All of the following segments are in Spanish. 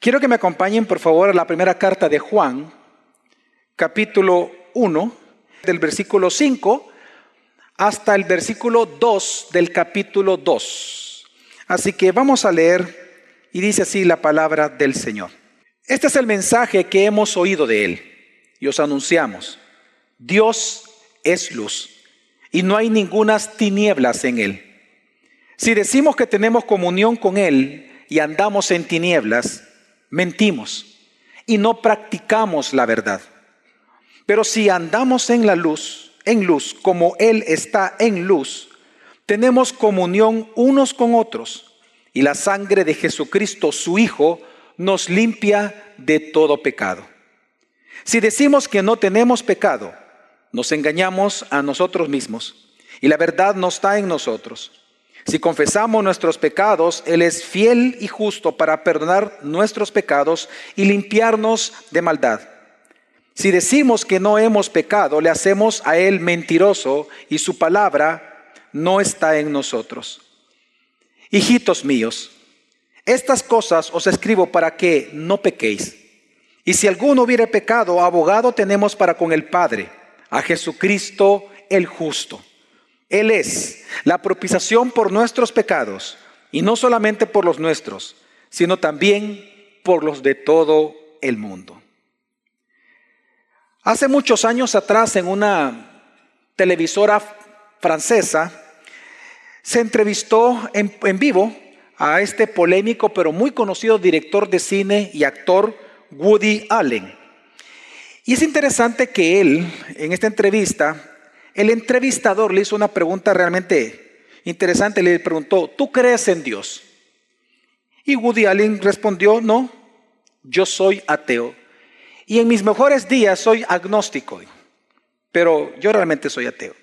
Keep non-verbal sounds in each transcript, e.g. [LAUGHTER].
Quiero que me acompañen, por favor, a la primera carta de Juan, capítulo 1, del versículo 5 hasta el versículo 2 del capítulo 2. Así que vamos a leer y dice así la palabra del Señor. Este es el mensaje que hemos oído de Él y os anunciamos. Dios es luz y no hay ningunas tinieblas en Él. Si decimos que tenemos comunión con Él y andamos en tinieblas, mentimos y no practicamos la verdad. Pero si andamos en la luz, en luz, como Él está en luz, tenemos comunión unos con otros y la sangre de Jesucristo, su Hijo, nos limpia de todo pecado. Si decimos que no tenemos pecado, nos engañamos a nosotros mismos y la verdad no está en nosotros. Si confesamos nuestros pecados, Él es fiel y justo para perdonar nuestros pecados y limpiarnos de maldad. Si decimos que no hemos pecado, le hacemos a Él mentiroso y su palabra no está en nosotros. Hijitos míos, estas cosas os escribo para que no pequéis. Y si alguno hubiere pecado, abogado tenemos para con el Padre, a Jesucristo el justo. Él es la propiciación por nuestros pecados, y no solamente por los nuestros, sino también por los de todo el mundo. Hace muchos años atrás, en una televisora francesa, se entrevistó en, en vivo a este polémico pero muy conocido director de cine y actor Woody Allen. Y es interesante que él, en esta entrevista, el entrevistador le hizo una pregunta realmente interesante. Le preguntó, ¿tú crees en Dios? Y Woody Allen respondió, no, yo soy ateo. Y en mis mejores días soy agnóstico, pero yo realmente soy ateo.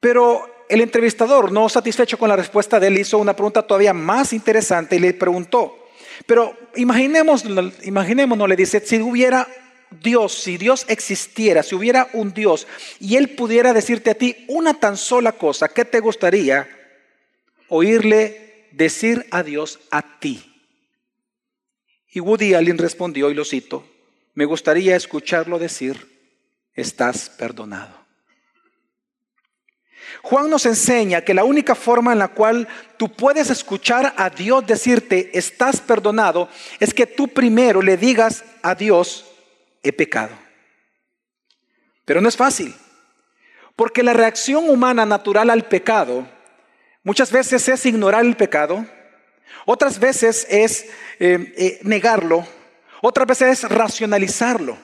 Pero el entrevistador, no satisfecho con la respuesta de él, hizo una pregunta todavía más interesante y le preguntó, pero imaginemos, imaginémonos, le dice, si hubiera Dios, si Dios existiera, si hubiera un Dios y Él pudiera decirte a ti una tan sola cosa, ¿qué te gustaría oírle decir a Dios a ti? Y Woody Allen respondió, y lo cito, me gustaría escucharlo decir, estás perdonado. Juan nos enseña que la única forma en la cual tú puedes escuchar a Dios decirte, estás perdonado, es que tú primero le digas a Dios, he pecado. Pero no es fácil, porque la reacción humana natural al pecado muchas veces es ignorar el pecado, otras veces es eh, eh, negarlo, otras veces es racionalizarlo.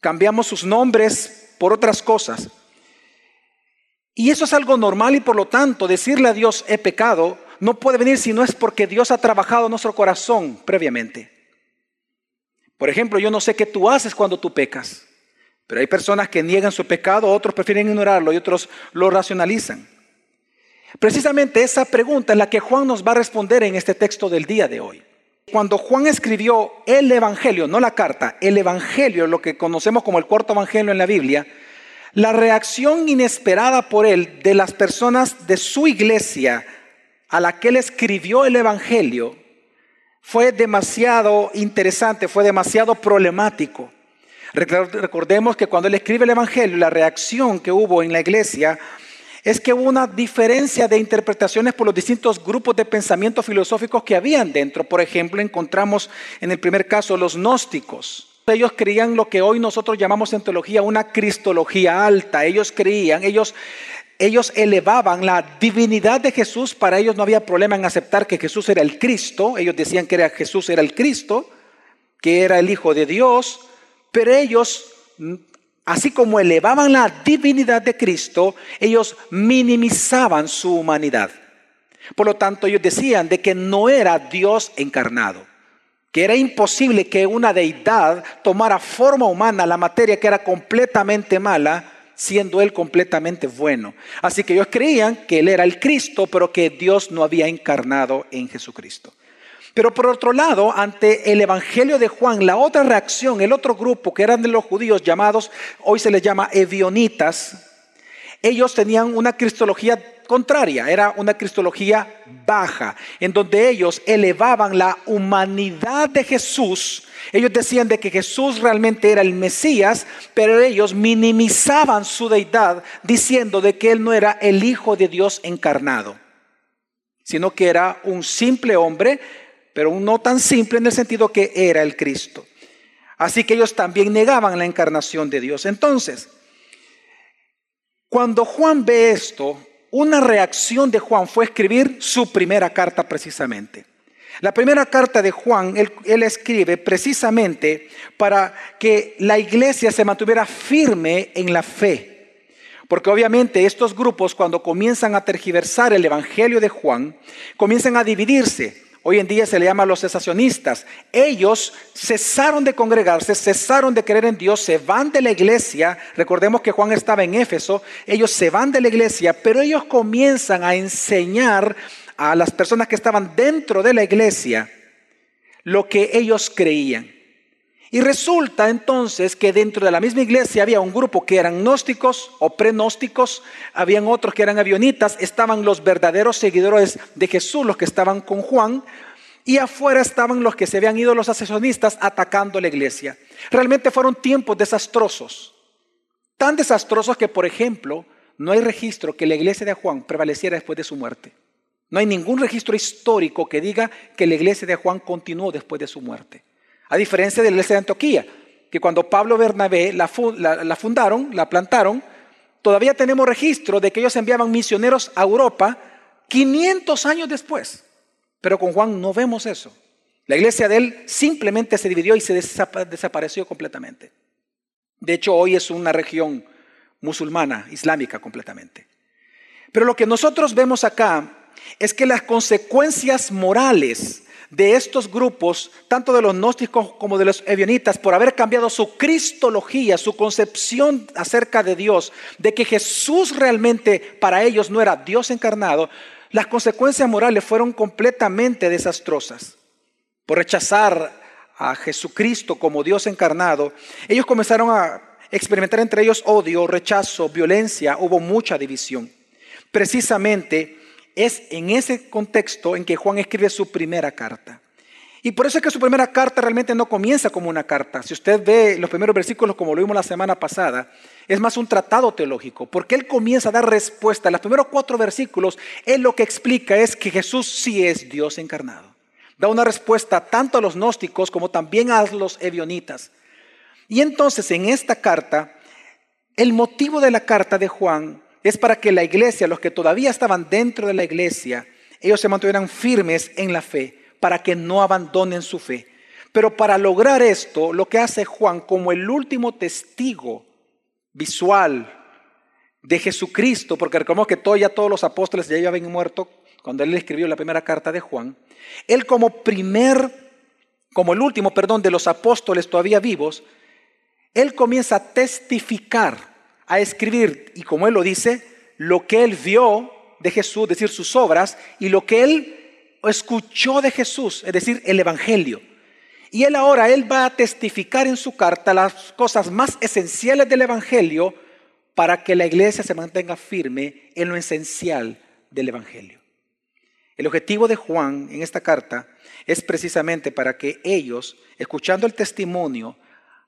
Cambiamos sus nombres por otras cosas. Y eso es algo normal y por lo tanto decirle a Dios he pecado no puede venir si no es porque Dios ha trabajado nuestro corazón previamente. Por ejemplo, yo no sé qué tú haces cuando tú pecas, pero hay personas que niegan su pecado, otros prefieren ignorarlo y otros lo racionalizan. Precisamente esa pregunta es la que Juan nos va a responder en este texto del día de hoy. Cuando Juan escribió el Evangelio, no la carta, el Evangelio, lo que conocemos como el cuarto Evangelio en la Biblia, la reacción inesperada por él de las personas de su iglesia a la que él escribió el Evangelio fue demasiado interesante, fue demasiado problemático. Recordemos que cuando él escribe el Evangelio, la reacción que hubo en la iglesia es que hubo una diferencia de interpretaciones por los distintos grupos de pensamientos filosóficos que habían dentro. Por ejemplo, encontramos en el primer caso los gnósticos. Ellos creían lo que hoy nosotros llamamos en teología una cristología alta. Ellos creían, ellos ellos elevaban la divinidad de Jesús, para ellos no había problema en aceptar que Jesús era el Cristo, ellos decían que era Jesús era el Cristo, que era el Hijo de Dios, pero ellos, así como elevaban la divinidad de Cristo, ellos minimizaban su humanidad. Por lo tanto, ellos decían de que no era Dios encarnado, que era imposible que una deidad tomara forma humana, la materia que era completamente mala, siendo Él completamente bueno. Así que ellos creían que Él era el Cristo, pero que Dios no había encarnado en Jesucristo. Pero por otro lado, ante el Evangelio de Juan, la otra reacción, el otro grupo que eran de los judíos llamados, hoy se les llama evionitas, ellos tenían una cristología contraria, era una cristología baja, en donde ellos elevaban la humanidad de Jesús. Ellos decían de que Jesús realmente era el Mesías, pero ellos minimizaban su deidad diciendo de que él no era el Hijo de Dios encarnado, sino que era un simple hombre, pero no tan simple en el sentido que era el Cristo. Así que ellos también negaban la encarnación de Dios. Entonces, cuando Juan ve esto, una reacción de Juan fue escribir su primera carta precisamente. La primera carta de Juan, él, escribe precisamente para que la iglesia se mantuviera firme en la fe. Porque obviamente estos grupos cuando comienzan a tergiversar el Evangelio de Juan, comienzan a dividirse. Hoy en día se le llama los cesacionistas. Ellos cesaron de congregarse, cesaron de creer en Dios, se van de la iglesia. Recordemos que Juan estaba en Éfeso. Ellos se van de la iglesia, pero ellos comienzan a enseñar a las personas que estaban dentro de la iglesia lo que ellos creían. Y resulta entonces que dentro de la misma iglesia había un grupo que eran gnósticos o prenósticos, habían otros que eran avionitas, estaban los verdaderos seguidores de Jesús, los que estaban con Juan, y afuera estaban los que se habían ido los asesinistas atacando la iglesia. Realmente fueron tiempos desastrosos, tan desastrosos que, por ejemplo, no hay registro que la iglesia de Juan prevaleciera después de su muerte. No hay ningún registro histórico que diga que la iglesia de Juan continuó después de su muerte. A diferencia de la iglesia de Antioquía, que cuando Pablo Bernabé la, fundaron, la plantaron, todavía tenemos registro de que ellos enviaban misioneros a Europa 500 años después. Pero con Juan no vemos eso. La iglesia de él simplemente se dividió y se desapareció completamente. De hecho, hoy es una región musulmana, islámica completamente. Pero lo que nosotros vemos acá es que las consecuencias morales de estos grupos, tanto de los gnósticos como de los evionitas, por haber cambiado su cristología, su concepción acerca de Dios, de que Jesús realmente para ellos no era Dios encarnado, las consecuencias morales fueron completamente desastrosas. Por rechazar a Jesucristo como Dios encarnado, ellos comenzaron a experimentar entre ellos odio, rechazo, violencia, hubo mucha división. Precisamente es en ese contexto en que Juan escribe su primera carta. Y por eso es que su primera carta realmente no comienza como una carta. Si usted ve los primeros versículos como lo vimos la semana pasada, es más un tratado teológico, porque él comienza a dar respuesta. Los primeros cuatro versículos, él lo que explica es que Jesús sí es Dios encarnado. Da una respuesta tanto a los gnósticos como también a los evionitas. Y entonces en esta carta, el motivo de la carta de Juan es para que la iglesia, los que todavía estaban dentro de la iglesia, ellos se mantuvieran firmes en la fe, para que no abandonen su fe. Pero para lograr esto, lo que hace Juan como el último testigo visual de Jesucristo, porque recordemos que ya todos los apóstoles ya habían muerto cuando él escribió la primera carta de Juan, él como primer, como el último, perdón, de los apóstoles todavía vivos, él comienza a testificar a escribir, y como él lo dice, lo que él vio de Jesús, es decir, sus obras, y lo que él escuchó de Jesús, es decir, el Evangelio. Y él ahora, él va a testificar en su carta las cosas más esenciales del Evangelio para que la iglesia se mantenga firme en lo esencial del Evangelio. El objetivo de Juan en esta carta es precisamente para que ellos, escuchando el testimonio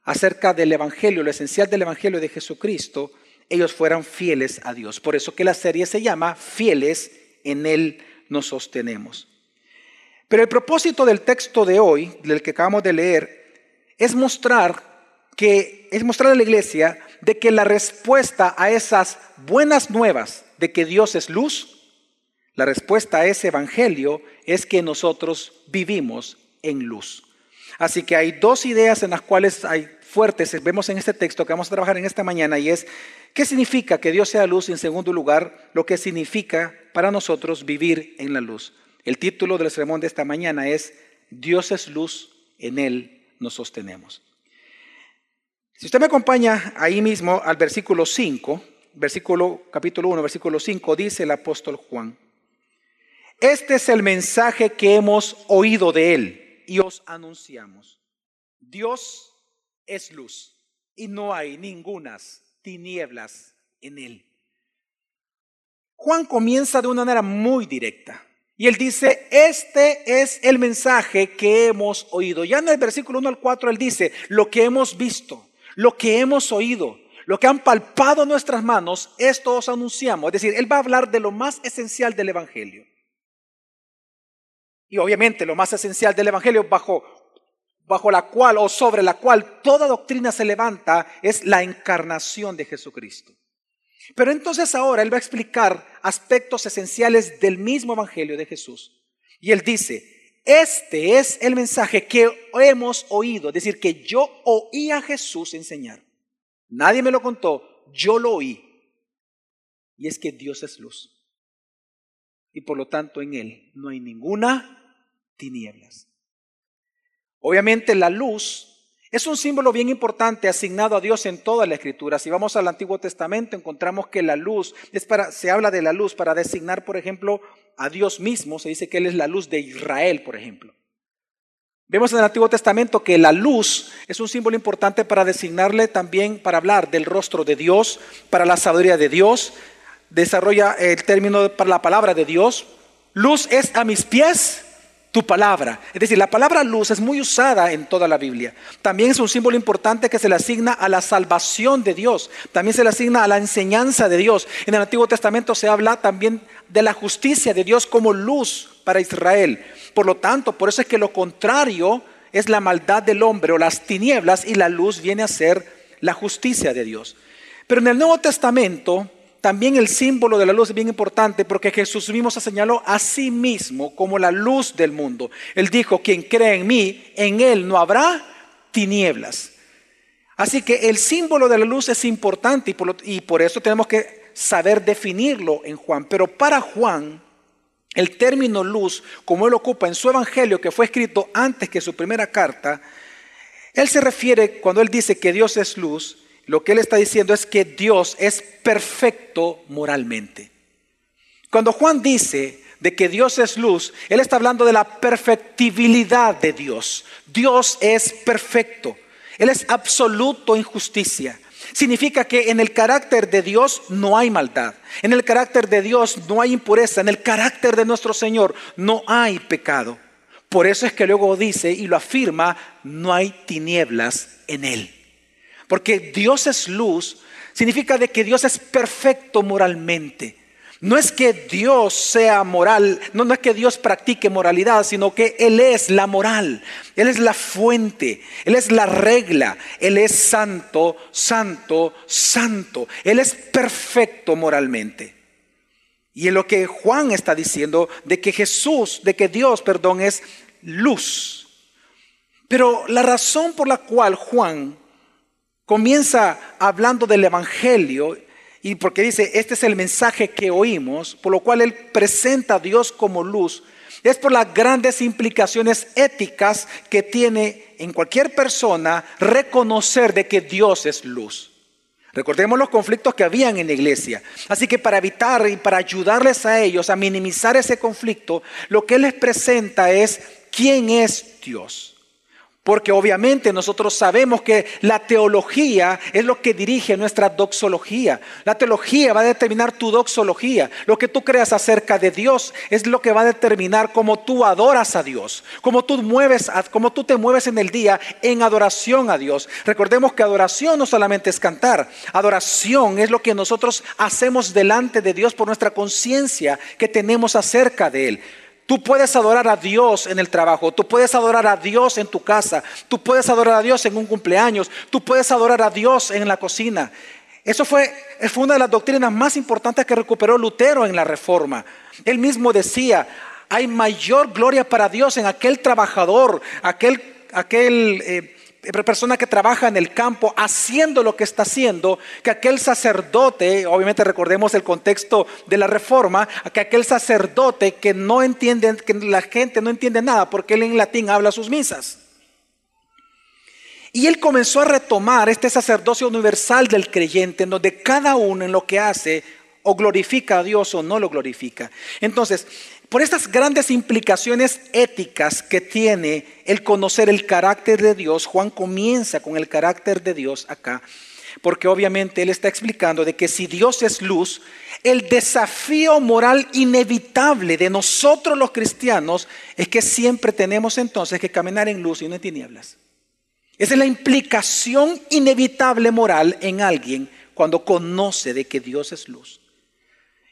acerca del Evangelio, lo esencial del Evangelio de Jesucristo, ellos fueran fieles a Dios. Por eso que la serie se llama Fieles en Él nos sostenemos. Pero el propósito del texto de hoy, del que acabamos de leer, es mostrar que es mostrar a la iglesia de que la respuesta a esas buenas nuevas de que Dios es luz, la respuesta a ese evangelio es que nosotros vivimos en luz. Así que hay dos ideas en las cuales hay fuertes, vemos en este texto que vamos a trabajar en esta mañana, y es, ¿qué significa que Dios sea luz? Y en segundo lugar, lo que significa para nosotros vivir en la luz. El título del sermón de esta mañana es, Dios es luz, en Él nos sostenemos. Si usted me acompaña ahí mismo al versículo 5, versículo capítulo 1, versículo 5, dice el apóstol Juan, este es el mensaje que hemos oído de Él y os anunciamos. Dios es luz y no hay ningunas tinieblas en él. Juan comienza de una manera muy directa. Y él dice, este es el mensaje que hemos oído. Ya en el versículo 1 al 4 él dice, lo que hemos visto, lo que hemos oído, lo que han palpado nuestras manos, esto os anunciamos. Es decir, él va a hablar de lo más esencial del Evangelio. Y obviamente lo más esencial del Evangelio bajo, bajo la cual o sobre la cual toda doctrina se levanta es la encarnación de Jesucristo. Pero entonces ahora él va a explicar aspectos esenciales del mismo Evangelio de Jesús. Y él dice, este es el mensaje que hemos oído, es decir, que yo oí a Jesús enseñar. Nadie me lo contó, yo lo oí. Y es que Dios es luz. Y por lo tanto en Él no hay ninguna tinieblas. Obviamente la luz es un símbolo bien importante asignado a Dios en toda la escritura. Si vamos al Antiguo Testamento encontramos que la luz es para se habla de la luz para designar, por ejemplo, a Dios mismo, se dice que él es la luz de Israel, por ejemplo. Vemos en el Antiguo Testamento que la luz es un símbolo importante para designarle también, para hablar del rostro de Dios, para la sabiduría de Dios. Desarrolla el término para la palabra de Dios. Luz es a mis pies tu palabra. Es decir, la palabra luz es muy usada en toda la Biblia. También es un símbolo importante que se le asigna a la salvación de Dios. También se le asigna a la enseñanza de Dios. En el Antiguo Testamento se habla también de la justicia de Dios como luz para Israel. Por lo tanto, por eso es que lo contrario es la maldad del hombre o las tinieblas y la luz viene a ser la justicia de Dios. Pero en el Nuevo Testamento también el símbolo de la luz es bien importante porque Jesús mismo se señaló a sí mismo como la luz del mundo. Él dijo, quien cree en mí, en él no habrá tinieblas. Así que el símbolo de la luz es importante y por, eso tenemos que saber definirlo en Juan. Pero para Juan, el término luz, como él ocupa en su evangelio que fue escrito antes que su primera carta, él se refiere, cuando él dice que Dios es luz, lo que él está diciendo es que Dios es perfecto moralmente. Cuando Juan dice de que Dios es luz, él está hablando de la perfectibilidad de Dios. Dios es perfecto. Él es absoluto en justicia. Significa que en el carácter de Dios no hay maldad. En el carácter de Dios no hay impureza. En el carácter de nuestro Señor no hay pecado. Por eso es que luego dice y lo afirma, no hay tinieblas en él. Porque Dios es luz, significa de que Dios es perfecto moralmente. No es que Dios sea moral, no, no, es que Dios practique moralidad, sino que Él es la moral, Él es la fuente, Él es la regla, Él es santo, santo, santo, Él es perfecto moralmente. Y en lo que Juan está diciendo de que Jesús, de que Dios, perdón, es luz. Pero la razón por la cual Juan comienza hablando del Evangelio y porque dice, este es el mensaje que oímos, por lo cual él presenta a Dios como luz, es por las grandes implicaciones éticas que tiene en cualquier persona reconocer de que Dios es luz. Recordemos los conflictos que habían en la iglesia. Así que para evitar y para ayudarles a ellos a minimizar ese conflicto, lo que él les presenta es quién es Dios. Porque obviamente nosotros sabemos que la teología es lo que dirige nuestra doxología. La teología va a determinar tu doxología. Lo que tú creas acerca de Dios es lo que va a determinar cómo tú adoras a Dios, cómo tú, mueves, cómo tú te mueves en el día en adoración a Dios. Recordemos que adoración no solamente es cantar, adoración es lo que nosotros hacemos delante de Dios por nuestra conciencia que tenemos acerca de Él. Tú puedes adorar a Dios en el trabajo, tú puedes adorar a Dios en tu casa, tú puedes adorar a Dios en un cumpleaños, tú puedes adorar a Dios en la cocina. Eso fue, fue una de las doctrinas más importantes que recuperó Lutero en la Reforma. Él mismo decía, hay mayor gloria para Dios en aquel trabajador, aquel, aquel eh, persona que trabaja en el campo haciendo lo que está haciendo, que aquel sacerdote, obviamente recordemos el contexto de la reforma, que aquel sacerdote que no entiende, que la gente no entiende nada porque él en latín habla sus misas. Y él comenzó a retomar este sacerdocio universal del creyente, en donde cada uno en lo que hace o glorifica a Dios o no lo glorifica. Entonces, por estas grandes implicaciones éticas que tiene el conocer el carácter de Dios, Juan comienza con el carácter de Dios acá, Porque obviamente él está explicando de que si Dios es luz, el desafío moral inevitable de nosotros los cristianos es que siempre tenemos entonces que caminar en luz y no en tinieblas. Esa es la implicación inevitable moral en alguien cuando conoce de que Dios es luz.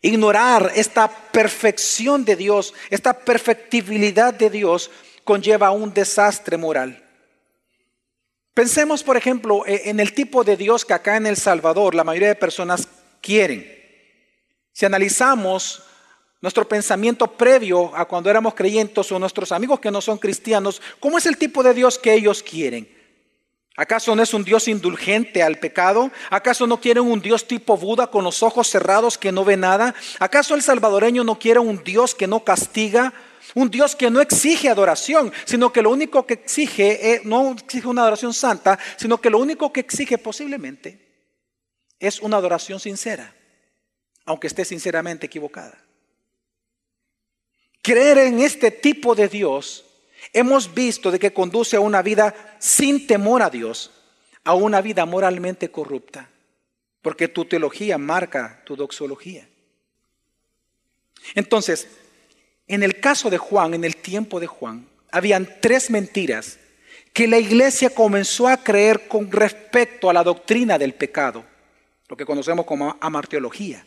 Ignorar esta perfección de Dios, esta perfectibilidad de Dios, conlleva un desastre moral. Pensemos, por ejemplo, e, en el tipo de Dios que acá en El Salvador la mayoría de personas quieren. Si analizamos nuestro pensamiento previo a cuando éramos creyentes o nuestros amigos que no son cristianos, ¿cómo es el tipo de Dios que ellos quieren? ¿Acaso no es un Dios indulgente al pecado? ¿Acaso no quieren un Dios tipo Buda con los ojos cerrados que no ve nada? ¿Acaso el salvadoreño no quiere un Dios que no castiga? Un Dios que no exige adoración, sino que lo único que exige, eh, no exige una adoración santa, sino que lo único que exige posiblemente es una adoración sincera, aunque esté sinceramente equivocada. Creer en este tipo de Dios hemos visto de que conduce a una vida sin temor a Dios, a una vida moralmente corrupta, porque tu teología marca tu doxología. Entonces, en el caso de Juan, en el tiempo de Juan, habían tres mentiras que la iglesia comenzó a creer con respecto a la doctrina del pecado, lo que conocemos como amarteología.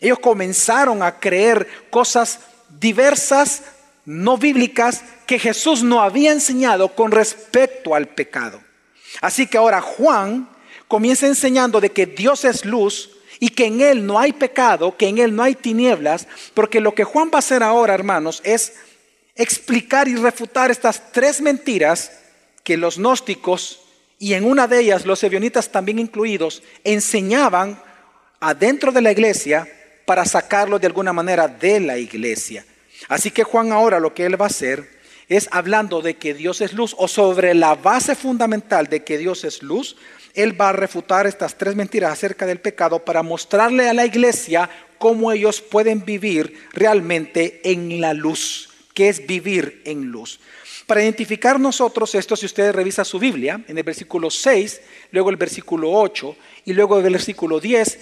Ellos comenzaron a creer cosas diversas, no bíblicas, que Jesús no había enseñado con respecto al pecado. Así que ahora Juan comienza enseñando de que Dios es luz y que en Él no hay pecado, que en Él no hay tinieblas, porque lo que Juan va a hacer ahora, hermanos, es explicar y refutar estas tres mentiras que los gnósticos y en una de ellas los ebionitas también incluidos enseñaban adentro de la iglesia para sacarlo de alguna manera de la iglesia. Así que Juan ahora lo que él va a hacer es hablando de que Dios es luz o sobre la base fundamental de que Dios es luz, Él va a refutar estas tres mentiras acerca del pecado para mostrarle a la iglesia cómo ellos pueden vivir realmente en la luz, que es vivir en luz. Para identificar nosotros esto, si ustedes revisan su Biblia, en el versículo 6, luego el versículo 8 y luego el versículo 10,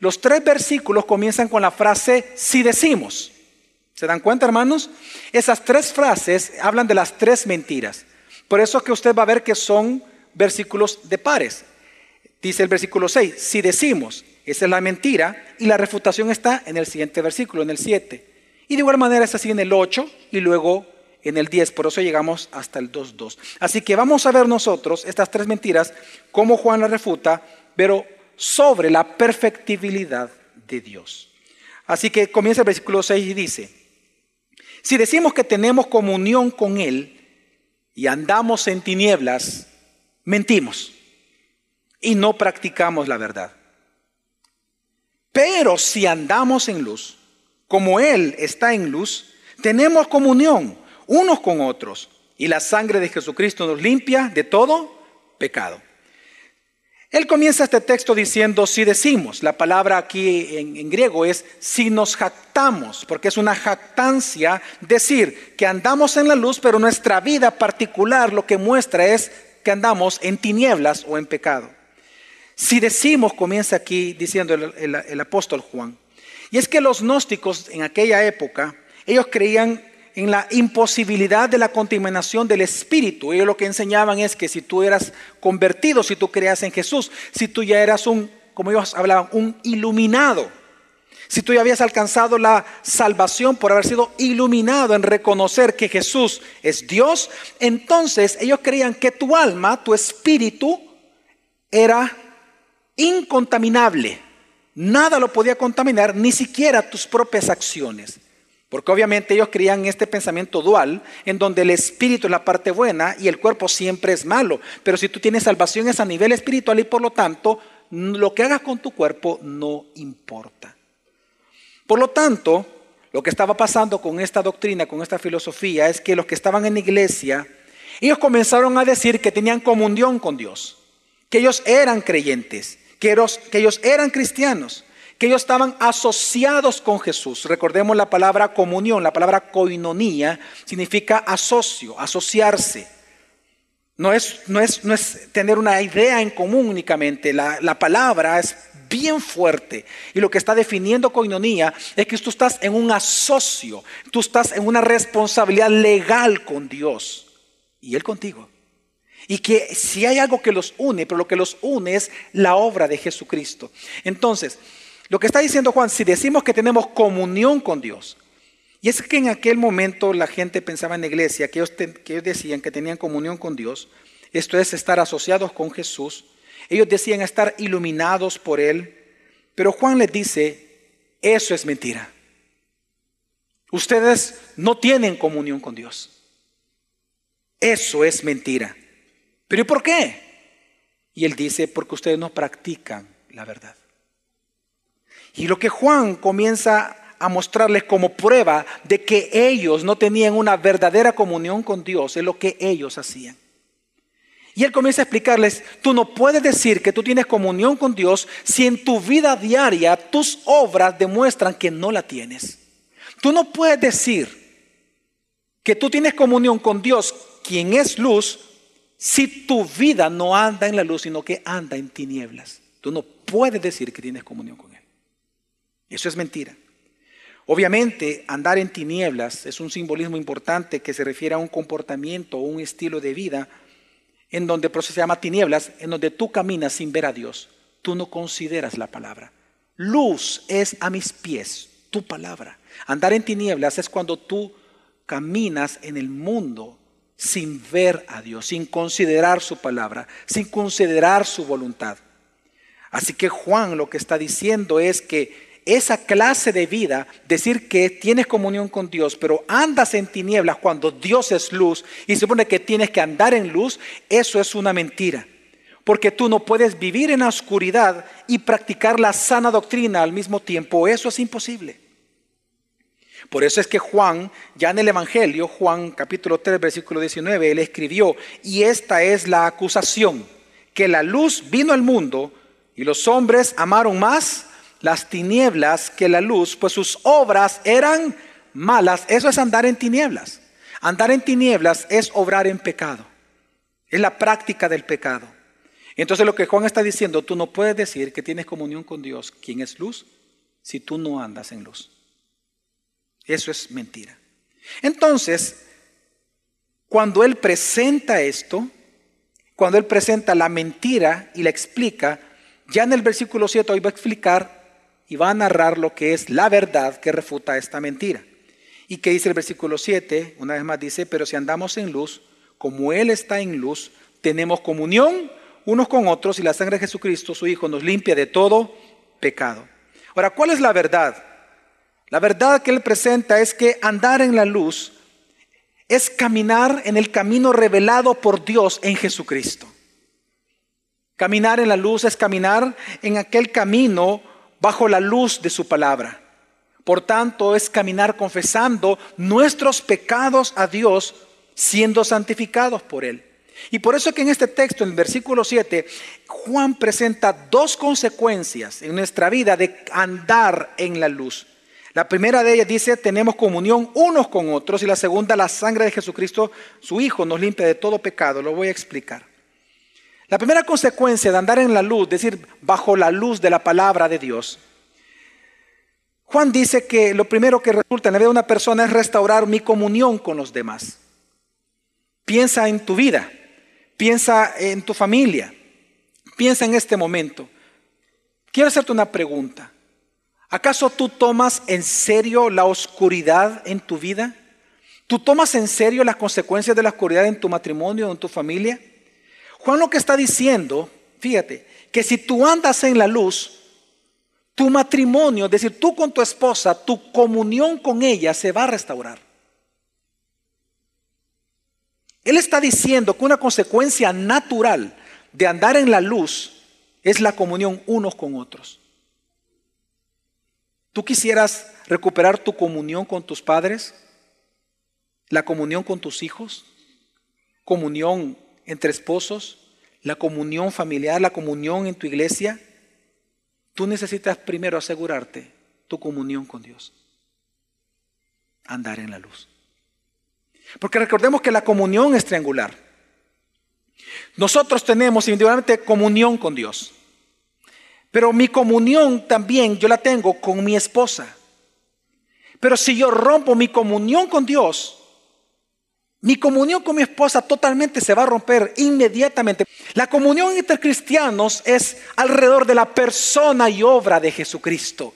los tres versículos comienzan con la frase si decimos. ¿Se dan cuenta, hermanos? Esas tres frases hablan de las tres mentiras. Por eso es que usted va a ver que son versículos de pares. Dice el versículo 6, si decimos, esa es la mentira, y la refutación está en el siguiente versículo, en el 7. Y de igual manera es así en el 8 y luego en el 10, por eso llegamos hasta el 2.2. Así que vamos a ver nosotros estas tres mentiras, cómo Juan las refuta, pero sobre la perfectibilidad de Dios. Así que comienza el versículo 6 y dice, si decimos que tenemos comunión con Él y andamos en tinieblas, mentimos y no practicamos la verdad. Pero si andamos en luz, como Él está en luz, tenemos comunión unos con otros y la sangre de Jesucristo nos limpia de todo pecado. Él comienza este texto diciendo, si decimos, la palabra aquí en, griego es si nos jactamos, porque es una jactancia decir que andamos en la luz, pero nuestra vida particular lo que muestra es que andamos en tinieblas o en pecado. Si decimos, comienza aquí diciendo el apóstol Juan, y es que los gnósticos en aquella época, ellos creían en la imposibilidad de la contaminación del espíritu. Ellos lo que enseñaban es que si tú eras convertido, si tú creías en Jesús, si tú ya eras un, como ellos hablaban, un iluminado, si tú ya habías alcanzado la salvación por haber sido iluminado en reconocer que Jesús es Dios, entonces ellos creían que tu alma, tu espíritu, era incontaminable. Nada lo podía contaminar, ni siquiera tus propias acciones. Porque obviamente ellos creían este pensamiento dual, en donde el espíritu es la parte buena y el cuerpo siempre es malo. Pero si tú tienes salvación es a nivel espiritual y por lo tanto lo que hagas con tu cuerpo no importa. Por lo tanto, lo que estaba pasando con esta doctrina, con esta filosofía, es que los que estaban en la iglesia, ellos comenzaron a decir que tenían comunión con Dios, que ellos eran creyentes, que ellos, eran cristianos que ellos estaban asociados con Jesús. Recordemos la palabra comunión, la palabra koinonía significa asocio, asociarse. No es, no es, no es tener una idea en común únicamente. La, la palabra es bien fuerte. Y lo que está definiendo coinonía es que tú estás en un asocio, tú estás en una responsabilidad legal con Dios y Él contigo. Y que si hay algo que los une, pero lo que los une es la obra de Jesucristo. Entonces, lo que está diciendo Juan, si decimos que tenemos comunión con Dios, y es que en aquel momento la gente pensaba en la iglesia, que ellos, decían que tenían comunión con Dios, esto es estar asociados con Jesús, ellos decían estar iluminados por Él, pero Juan les dice, eso es mentira. Ustedes no tienen comunión con Dios. Eso es mentira. ¿Pero por qué? Y él dice, porque ustedes no practican la verdad. Y lo que Juan comienza a mostrarles como prueba de que ellos no tenían una verdadera comunión con Dios es lo que ellos hacían. Y él comienza a explicarles, tú no puedes decir que tú tienes comunión con Dios si en tu vida diaria tus obras demuestran que no la tienes. Tú no puedes decir que tú tienes comunión con Dios, quien es luz, si tu vida no anda en la luz, sino que anda en tinieblas. Tú no puedes decir que tienes comunión con. Eso es mentira. Obviamente, andar en tinieblas es un simbolismo importante que se refiere a un comportamiento o un estilo de vida en donde el se llama tinieblas, en donde tú caminas sin ver a Dios. Tú no consideras la palabra. Luz es a mis pies, tu palabra. Andar en tinieblas es cuando tú caminas en el mundo sin ver a Dios, sin considerar su palabra, sin considerar su voluntad. Así que Juan lo que está diciendo es que esa clase de vida, decir que tienes comunión con Dios, pero andas en tinieblas cuando Dios es luz y se supone que tienes que andar en luz, eso es una mentira. Porque tú no puedes vivir en la oscuridad y practicar la sana doctrina al mismo tiempo. Eso es imposible. Por eso es que Juan, ya en el Evangelio, Juan capítulo 3, versículo 19, él escribió, y esta es la acusación, que la luz vino al mundo y los hombres amaron más las tinieblas que la luz, pues sus obras eran malas. Eso es andar en tinieblas. Andar en tinieblas es obrar en pecado. Es la práctica del pecado. Entonces lo que Juan está diciendo, tú no puedes decir que tienes comunión con Dios, quien es luz, si tú no andas en luz. Eso es mentira. Entonces, cuando Él presenta esto, cuando Él presenta la mentira y la explica, ya en el versículo 7 hoy va a explicar y va a narrar lo que es la verdad que refuta esta mentira. Y que dice el versículo 7, una vez más dice, pero si andamos en luz, como Él está en luz, tenemos comunión unos con otros y la sangre de Jesucristo, su Hijo, nos limpia de todo pecado. Ahora, ¿cuál es la verdad? La verdad que Él presenta es que andar en la luz es caminar en el camino revelado por Dios en Jesucristo. Caminar en la luz es caminar en aquel camino bajo la luz de su palabra. Por tanto, es caminar confesando nuestros pecados a Dios, siendo santificados por Él. Y por eso que en este texto, en el versículo 7, Juan presenta dos consecuencias en nuestra vida de andar en la luz. La primera de ellas dice, tenemos comunión unos con otros, y la segunda, la sangre de Jesucristo, su Hijo, nos limpia de todo pecado. Lo voy a explicar. La primera consecuencia de andar en la luz, es decir, bajo la luz de la palabra de Dios, Juan dice que lo primero que resulta en la vida de una persona es restaurar mi comunión con los demás. Piensa en tu vida, piensa en tu familia, piensa en este momento. Quiero hacerte una pregunta. ¿Acaso tú tomas en serio la oscuridad en tu vida? ¿Tú tomas en serio las consecuencias de la oscuridad en tu matrimonio en tu familia? Juan lo que está diciendo, fíjate, que si tú andas en la luz, tu matrimonio, es decir, tú con tu esposa, tu comunión con ella se va a restaurar. Él está diciendo que una consecuencia natural de andar en la luz es la comunión unos con otros. ¿Tú quisieras recuperar tu comunión con tus padres? ¿La comunión con tus hijos? ¿Comunión entre esposos, la comunión familiar, la comunión en tu iglesia, tú necesitas primero asegurarte tu comunión con Dios. Andar en la luz. Porque recordemos que la comunión es triangular. Nosotros tenemos individualmente comunión con Dios. Pero mi comunión también yo la tengo con mi esposa. Pero si yo rompo mi comunión con Dios, mi comunión con mi esposa totalmente se va a romper inmediatamente. La comunión entre cristianos es alrededor de la persona y obra de Jesucristo.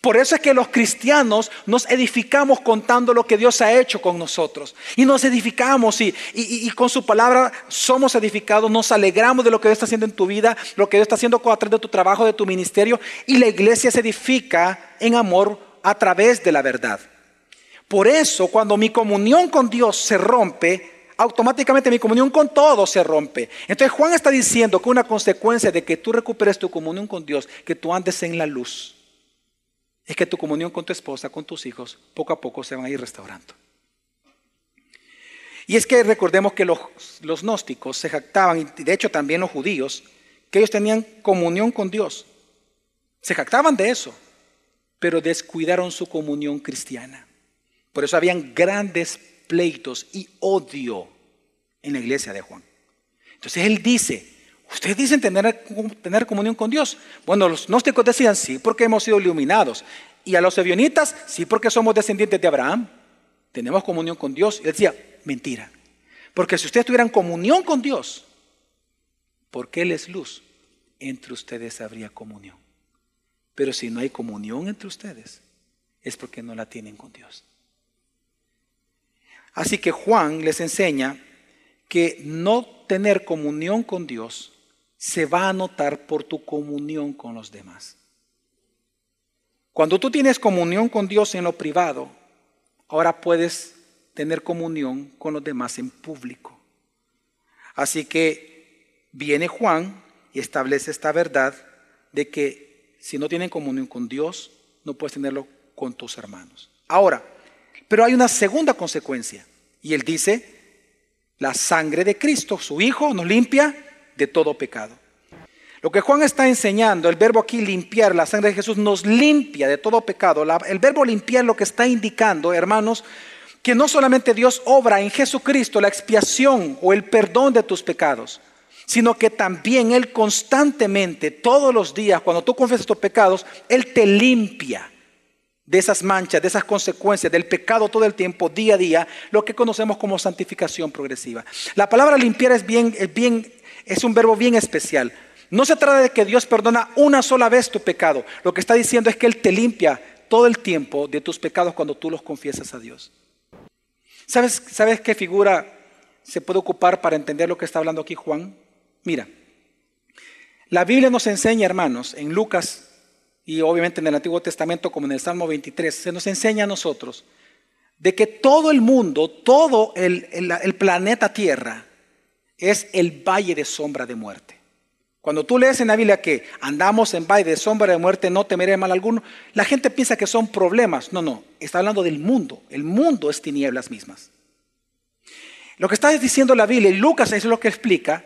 Por eso es que los cristianos nos edificamos contando lo que Dios ha hecho con nosotros. Y nos edificamos y, con su palabra somos edificados, nos alegramos de lo que Dios está haciendo en tu vida, lo que Dios está haciendo a través de tu trabajo, de tu ministerio. Y la iglesia se edifica en amor a través de la verdad. Por eso, cuando mi comunión con Dios se rompe, automáticamente mi comunión con todo se rompe. Entonces Juan está diciendo que una consecuencia de que tú recuperes tu comunión con Dios, que tú andes en la luz, es que tu comunión con tu esposa, con tus hijos, poco a poco se van a ir restaurando. Y es que recordemos que los, los gnósticos se jactaban, y de hecho también los judíos, que ellos tenían comunión con Dios. Se jactaban de eso, pero descuidaron su comunión cristiana. Por eso habían grandes pleitos y odio en la iglesia de Juan. Entonces él dice, ustedes dicen tener, tener comunión con Dios. Bueno, los gnósticos decían sí porque hemos sido iluminados. Y a los evionitas sí porque somos descendientes de Abraham. Tenemos comunión con Dios. Y él decía, mentira. Porque si ustedes tuvieran comunión con Dios, porque Él es luz, entre ustedes habría comunión. Pero si no hay comunión entre ustedes, es porque no la tienen con Dios. Así que Juan les enseña que no tener comunión con Dios se va a notar por tu comunión con los demás. Cuando tú tienes comunión con Dios en lo privado, ahora puedes tener comunión con los demás en público. Así que viene Juan y establece esta verdad de que si no tienen comunión con Dios, no puedes tenerlo con tus hermanos. Ahora, pero hay una segunda consecuencia. Y él dice, la sangre de Cristo, su Hijo, nos limpia de todo pecado. Lo que Juan está enseñando, el verbo aquí limpiar, la sangre de Jesús nos limpia de todo pecado. el verbo limpiar lo que está indicando, hermanos, que no solamente Dios obra en Jesucristo la expiación o el perdón de tus pecados, sino que también Él constantemente, todos los días, cuando tú confiesas tus pecados, Él te limpia de esas manchas, de esas consecuencias, del pecado todo el tiempo, día a día, lo que conocemos como santificación progresiva. La palabra limpiar es bien, es bien, es un verbo bien especial. No se trata de que Dios perdona una sola vez tu pecado. Lo que está diciendo es que Él te limpia todo el tiempo de tus pecados cuando tú los confiesas a Dios. ¿Sabes, ¿Sabes qué figura se puede ocupar para entender lo que está hablando aquí Juan? Mira, la Biblia nos enseña, hermanos, en Lucas y obviamente en el Antiguo Testamento como en el Salmo 23, se nos enseña a nosotros de que todo el mundo, todo el, planeta Tierra es el valle de sombra de muerte. Cuando tú lees en la Biblia que andamos en valle de sombra de muerte, no temeré mal alguno, la gente piensa que son problemas. No, no, está hablando del mundo. El mundo es tinieblas mismas. Lo que está diciendo la Biblia, y Lucas es lo que explica,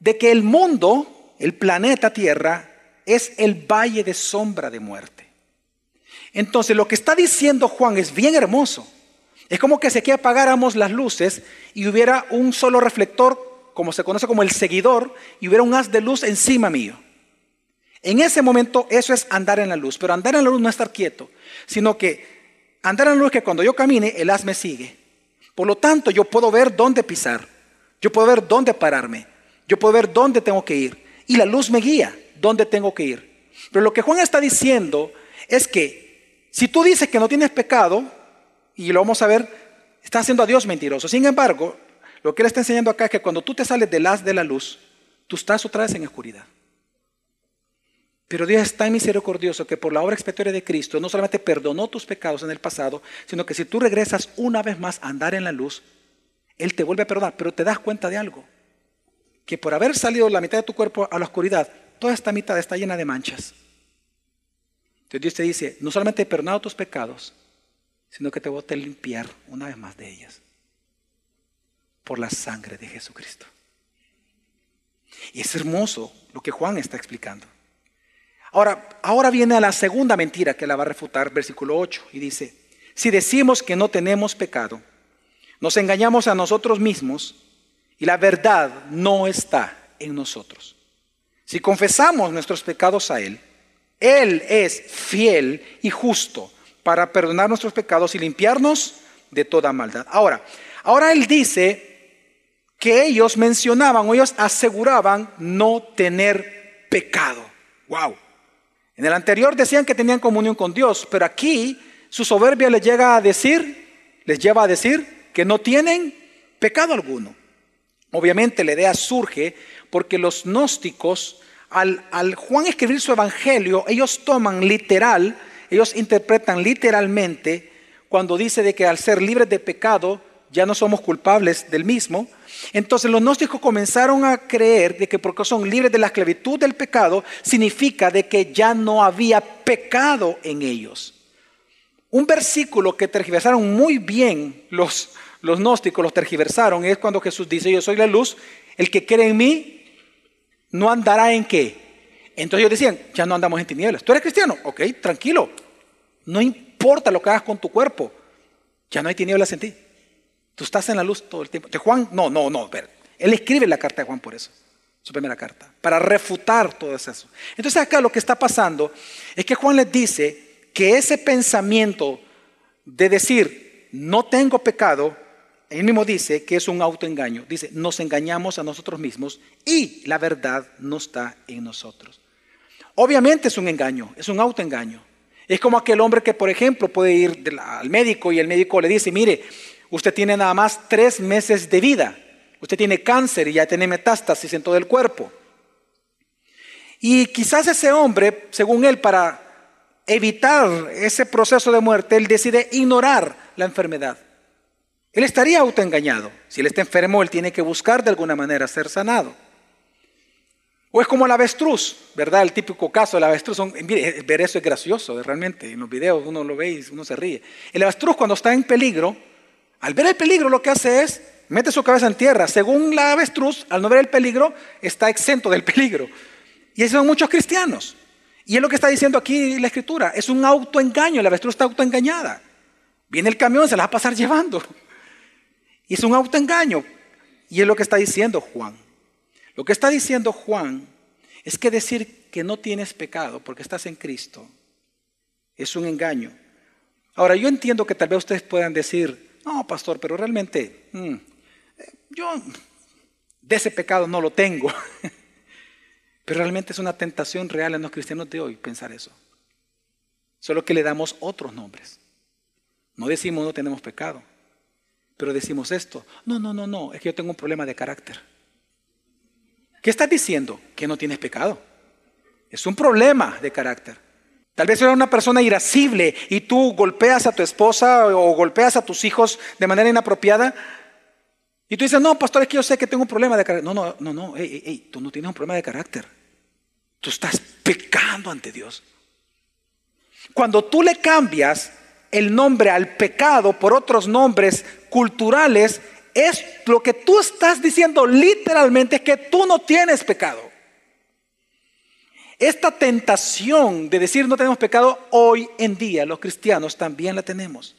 de que el mundo, el planeta Tierra, es el valle de sombra de muerte. Entonces lo que está diciendo Juan es bien hermoso. Es como que si aquí apagáramos las luces y hubiera un solo reflector, como se conoce como el seguidor, y hubiera un haz de luz encima mío. En ese momento eso es andar en la luz, pero andar en la luz no es estar quieto, sino que andar en la luz es que cuando yo camine, el haz me sigue. Por lo tanto, yo puedo ver dónde pisar, yo puedo ver dónde pararme, yo puedo ver dónde tengo que ir, y la luz me guía dónde tengo que ir. Pero lo que Juan está diciendo es que si tú dices que no tienes pecado, y lo vamos a ver, está haciendo a Dios mentiroso. Sin embargo, lo que él está enseñando acá es que cuando tú te sales del haz de la luz, tú estás otra vez en oscuridad. Pero Dios es tan misericordioso que por la obra expiatoria de Cristo no solamente perdonó tus pecados en el pasado, sino que si tú regresas una vez más a andar en la luz, Él te vuelve a perdonar. Pero te das cuenta de algo, que por haber salido la mitad de tu cuerpo a la oscuridad, toda esta mitad está llena de manchas. Entonces Dios te dice, no solamente he perdonado tus pecados, sino que te voy a limpiar una vez más de ellas por la sangre de Jesucristo. Y es hermoso lo que Juan está explicando. Ahora, ahora viene a la segunda mentira que la va a refutar, versículo 8, y dice, si decimos que no tenemos pecado, nos engañamos a nosotros mismos y la verdad no está en nosotros. Si confesamos nuestros pecados a Él, Él es fiel y justo para perdonar nuestros pecados y limpiarnos de toda maldad. Ahora, ahora Él dice que ellos mencionaban o ellos aseguraban no tener pecado. Wow. En el anterior decían que tenían comunión con Dios, pero aquí su soberbia les llega a decir, les lleva a decir que no tienen pecado alguno. Obviamente la idea surge porque los gnósticos, al, Juan escribir su evangelio, ellos toman literal, ellos interpretan literalmente cuando dice de que al ser libres de pecado ya no somos culpables del mismo. Entonces los gnósticos comenzaron a creer de que porque son libres de la esclavitud del pecado, significa de que ya no había pecado en ellos. Un versículo que tergiversaron muy bien los, los gnósticos, los tergiversaron, es cuando Jesús dice, yo soy la luz, el que cree en mí no andará en qué. Entonces ellos decían, ya no andamos en tinieblas. ¿Tú eres cristiano? Ok, tranquilo. No importa lo que hagas con tu cuerpo, ya no hay tinieblas en ti. Tú estás en la luz todo el tiempo. De Juan, no, no, no. Él escribe la carta de Juan por eso, su primera carta, para refutar todo eso. Entonces acá lo que está pasando es que Juan les dice que ese pensamiento de decir, no tengo pecado, él mismo dice que es un autoengaño. Dice, nos engañamos a nosotros mismos y la verdad no está en nosotros. Obviamente es un engaño, es un autoengaño. Es como aquel hombre que, por ejemplo, puede ir al médico y el médico le dice, mire, usted tiene nada más tres meses de vida. Usted tiene cáncer y ya tiene metástasis en todo el cuerpo. Y quizás ese hombre, según él, para evitar ese proceso de muerte, él decide ignorar la enfermedad. Él estaría autoengañado. Si él está enfermo, él tiene que buscar de alguna manera ser sanado. O es como el avestruz, ¿verdad? El típico caso del avestruz. ver eso es gracioso, realmente. En los videos uno lo ve y uno se ríe. El avestruz cuando está en peligro, al ver el peligro lo que hace es, mete su cabeza en tierra. Según la avestruz, al no ver el peligro, está exento del peligro. Y eso son muchos cristianos. Y es lo que está diciendo aquí la escritura. Es un autoengaño, la avestruz está autoengañada. Viene el camión, se la va a pasar [LAUGHS] llevando. Es un autoengaño. Y es lo que está diciendo Juan. Lo que está diciendo Juan es que decir que no tienes pecado porque estás en Cristo es un engaño. Ahora, yo entiendo que tal vez ustedes puedan decir, no, pastor, pero realmente mm, yo de ese pecado no lo tengo. [LAUGHS] pero realmente es una tentación real en los cristianos de hoy pensar eso. Solo que le damos otros nombres. No decimos no tenemos pecado, pero decimos esto. No, no, no, no, es que yo tengo un problema de carácter. ¿Qué estás diciendo? Que no tienes pecado. Es un problema de carácter. Tal vez eres una persona irascible y tú golpeas a tu esposa o golpeas a tus hijos de manera inapropiada. Y tú dices, no, pastor, es que yo sé que tengo un problema de carácter. No, no, no, no, tú no tienes un problema de carácter. Tú estás pecando ante Dios. Cuando tú le cambias el nombre al pecado por otros nombres culturales, es lo que tú estás diciendo literalmente es que tú no tienes pecado. Esta tentación de decir no tenemos pecado, hoy en día los cristianos también la tenemos.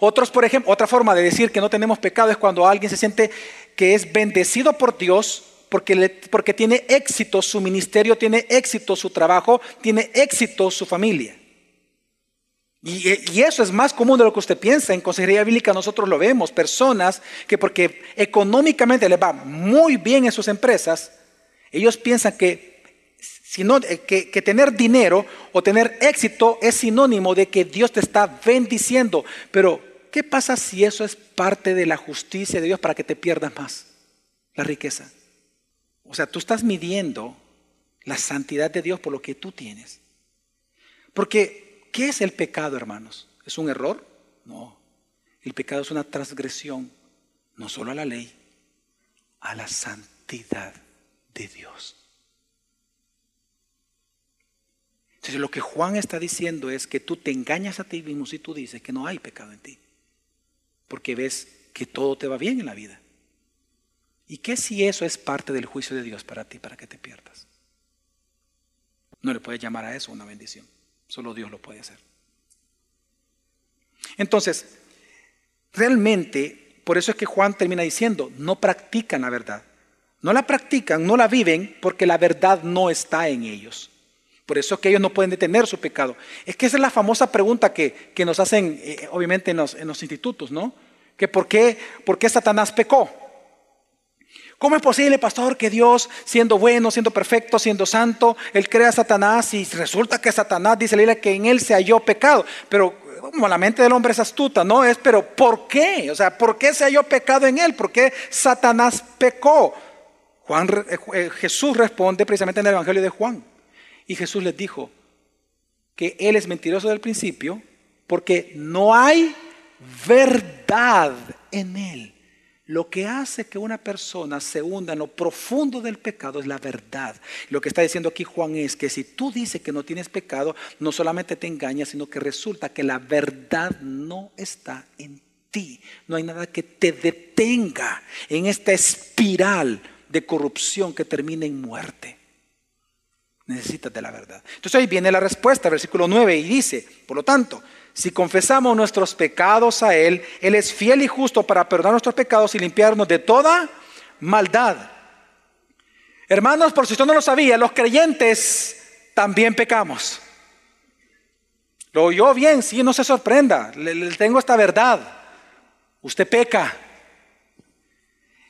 Otros, por ejemplo, otra forma de decir que no tenemos pecado es cuando alguien se siente que es bendecido por Dios porque, porque tiene éxito su ministerio, tiene éxito su trabajo, tiene éxito su familia. Y, y, eso es más común de lo que usted piensa. En Consejería Bíblica nosotros lo vemos, personas que porque económicamente les va muy bien en sus empresas, ellos piensan que eh, que, que, tener dinero o tener éxito es sinónimo de que Dios te está bendiciendo. Pero, ¿qué pasa si eso es parte de la justicia de Dios para que te pierdas más la riqueza? O sea, tú estás midiendo la santidad de Dios por lo que tú tienes. Porque, ¿qué es el pecado, hermanos? ¿Es un error? No. El pecado es una transgresión, no solo a la ley, a la santidad de Dios. Entonces lo que Juan está diciendo es que tú te engañas a ti mismo si tú dices que no hay pecado en ti. Porque ves que todo te va bien en la vida. ¿Y qué si eso es parte del juicio de Dios para ti, para que te pierdas? No le puedes llamar a eso una bendición. Solo Dios lo puede hacer. Entonces, realmente por eso es que Juan termina diciendo, no practican la verdad. No la practican, no la viven porque la verdad no está en ellos. Por eso es que ellos no pueden detener su pecado. Es que esa es la famosa pregunta que, nos hacen, eh, obviamente, en los, en los, institutos, ¿no? Que por qué, por qué Satanás pecó. ¿Cómo es posible, pastor, que Dios, siendo bueno, siendo perfecto, siendo santo, Él crea a Satanás y resulta que Satanás dice la que en Él se halló pecado? Pero como la mente del hombre es astuta, ¿no? Es, pero ¿por qué? O sea, ¿por qué se halló pecado en Él? ¿Por qué Satanás pecó? Juan, eh, eh, Jesús responde precisamente en el Evangelio de Juan. Y Jesús les dijo que Él es mentiroso del principio porque no hay verdad en Él. Lo que hace que una persona se hunda en lo profundo del pecado es la verdad. Lo que está diciendo aquí Juan es que si tú dices que no tienes pecado, no solamente te engañas, sino que resulta que la verdad no está en ti. No hay nada que te detenga en esta espiral de corrupción que termina en muerte. Necesitas de la verdad. Entonces ahí viene la respuesta, versículo 9, y dice, por lo tanto, si confesamos nuestros pecados a Él, Él es fiel y justo para perdonar nuestros pecados y limpiarnos de toda maldad. Hermanos, por si usted no lo sabía, los creyentes también pecamos. Lo oyó bien, sí, no se sorprenda, le tengo esta verdad. Usted peca.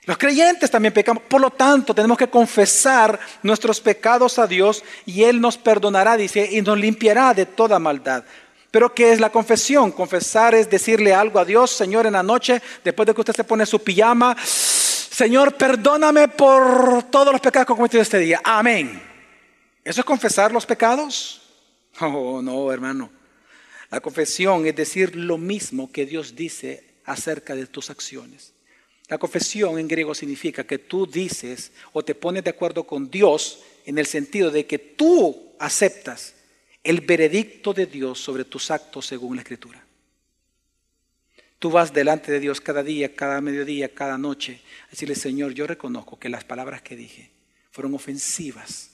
Los creyentes también pecamos, por lo tanto tenemos que confesar nuestros pecados a Dios y Él nos perdonará, dice, y nos limpiará de toda maldad. Pero ¿qué es la confesión? Confesar es decirle algo a Dios, Señor, en la noche, después de que usted se pone su pijama, Señor, perdóname por todos los pecados que he cometido este día. Amén. ¿Eso es confesar los pecados? Oh, no, hermano. La confesión es decir lo mismo que Dios dice acerca de tus acciones. La confesión en griego significa que tú dices o te pones de acuerdo con Dios en el sentido de que tú aceptas el veredicto de Dios sobre tus actos según la Escritura. Tú vas delante de Dios cada día, cada mediodía, cada noche, a decirle, Señor, yo reconozco que las palabras que dije fueron ofensivas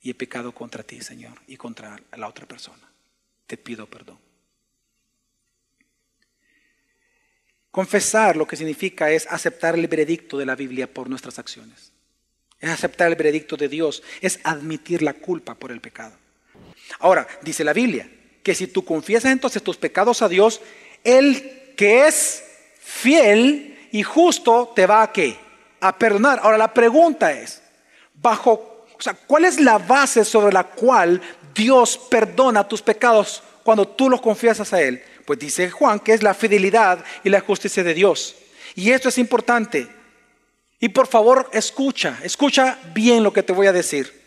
y he pecado contra ti, Señor, y contra la otra persona. Te pido perdón. Confesar lo que significa es aceptar el veredicto de la Biblia por nuestras acciones. Es aceptar el veredicto de Dios, es admitir la culpa por el pecado. Ahora, dice la Biblia, que si tú confiesas entonces tus pecados a Dios, Él que es fiel y justo te va a qué? A perdonar. Ahora la pregunta es, bajo, o sea, ¿cuál es la base sobre la cual Dios perdona tus pecados cuando tú los confiesas a Él? Pues dice Juan que es la fidelidad y la justicia de Dios. Y esto es importante. Y por favor, escucha, escucha bien lo que te voy a decir.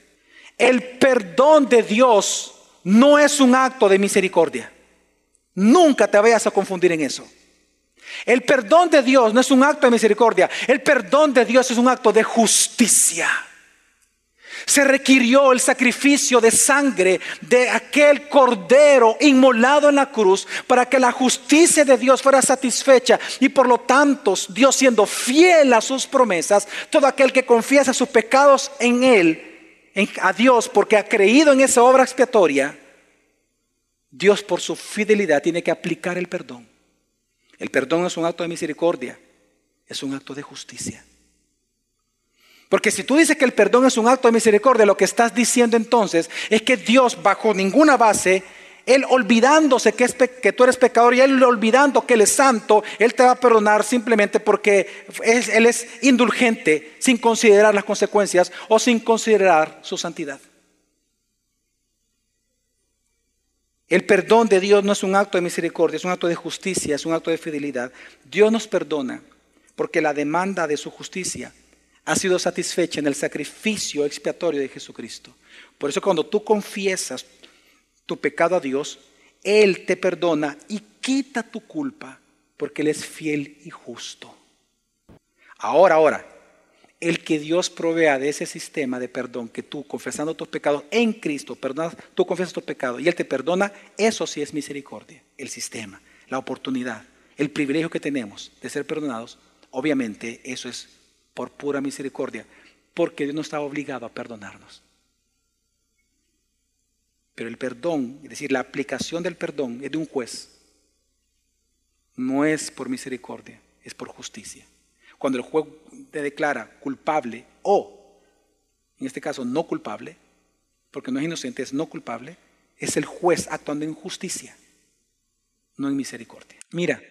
El perdón de Dios no es un acto de misericordia. Nunca te vayas a confundir en eso. El perdón de Dios no es un acto de misericordia. El perdón de Dios es un acto de justicia se requirió el sacrificio de sangre de aquel cordero inmolado en la cruz para que la justicia de Dios fuera satisfecha y por lo tanto Dios siendo fiel a sus promesas, todo aquel que confiesa sus pecados en Él, a Dios porque ha creído en esa obra expiatoria, Dios por su fidelidad tiene que aplicar el perdón. El perdón es un acto de misericordia, es un acto de justicia. Porque si tú dices que el perdón es un acto de misericordia, lo que estás diciendo entonces es que Dios bajo ninguna base, Él olvidándose que, tú eres pecador y Él olvidando que Él es santo, Él te va a perdonar simplemente porque Él es indulgente sin considerar las consecuencias o sin considerar su santidad. El perdón de Dios no es un acto de misericordia, es un acto de justicia, es un acto de fidelidad. Dios nos perdona porque la demanda de su justicia ha sido satisfecha en el sacrificio expiatorio de Jesucristo. Por eso cuando tú confiesas tu pecado a Dios, Él te perdona y quita tu culpa porque Él es fiel y justo. Ahora, ahora, el que Dios provea de ese sistema de perdón, que tú confesando tus pecados en Cristo, perdonas, tú confiesas tus pecados y Él te perdona, eso sí es misericordia, el sistema, la oportunidad, el privilegio que tenemos de ser perdonados, obviamente eso es por pura misericordia, porque Dios no estaba obligado a perdonarnos. Pero el perdón, es decir, la aplicación del perdón es de un juez. No es por misericordia, es por justicia. Cuando el juez te declara culpable o, en este caso, no culpable, porque no es inocente, es no culpable, es el juez actuando en justicia, no en misericordia. Mira,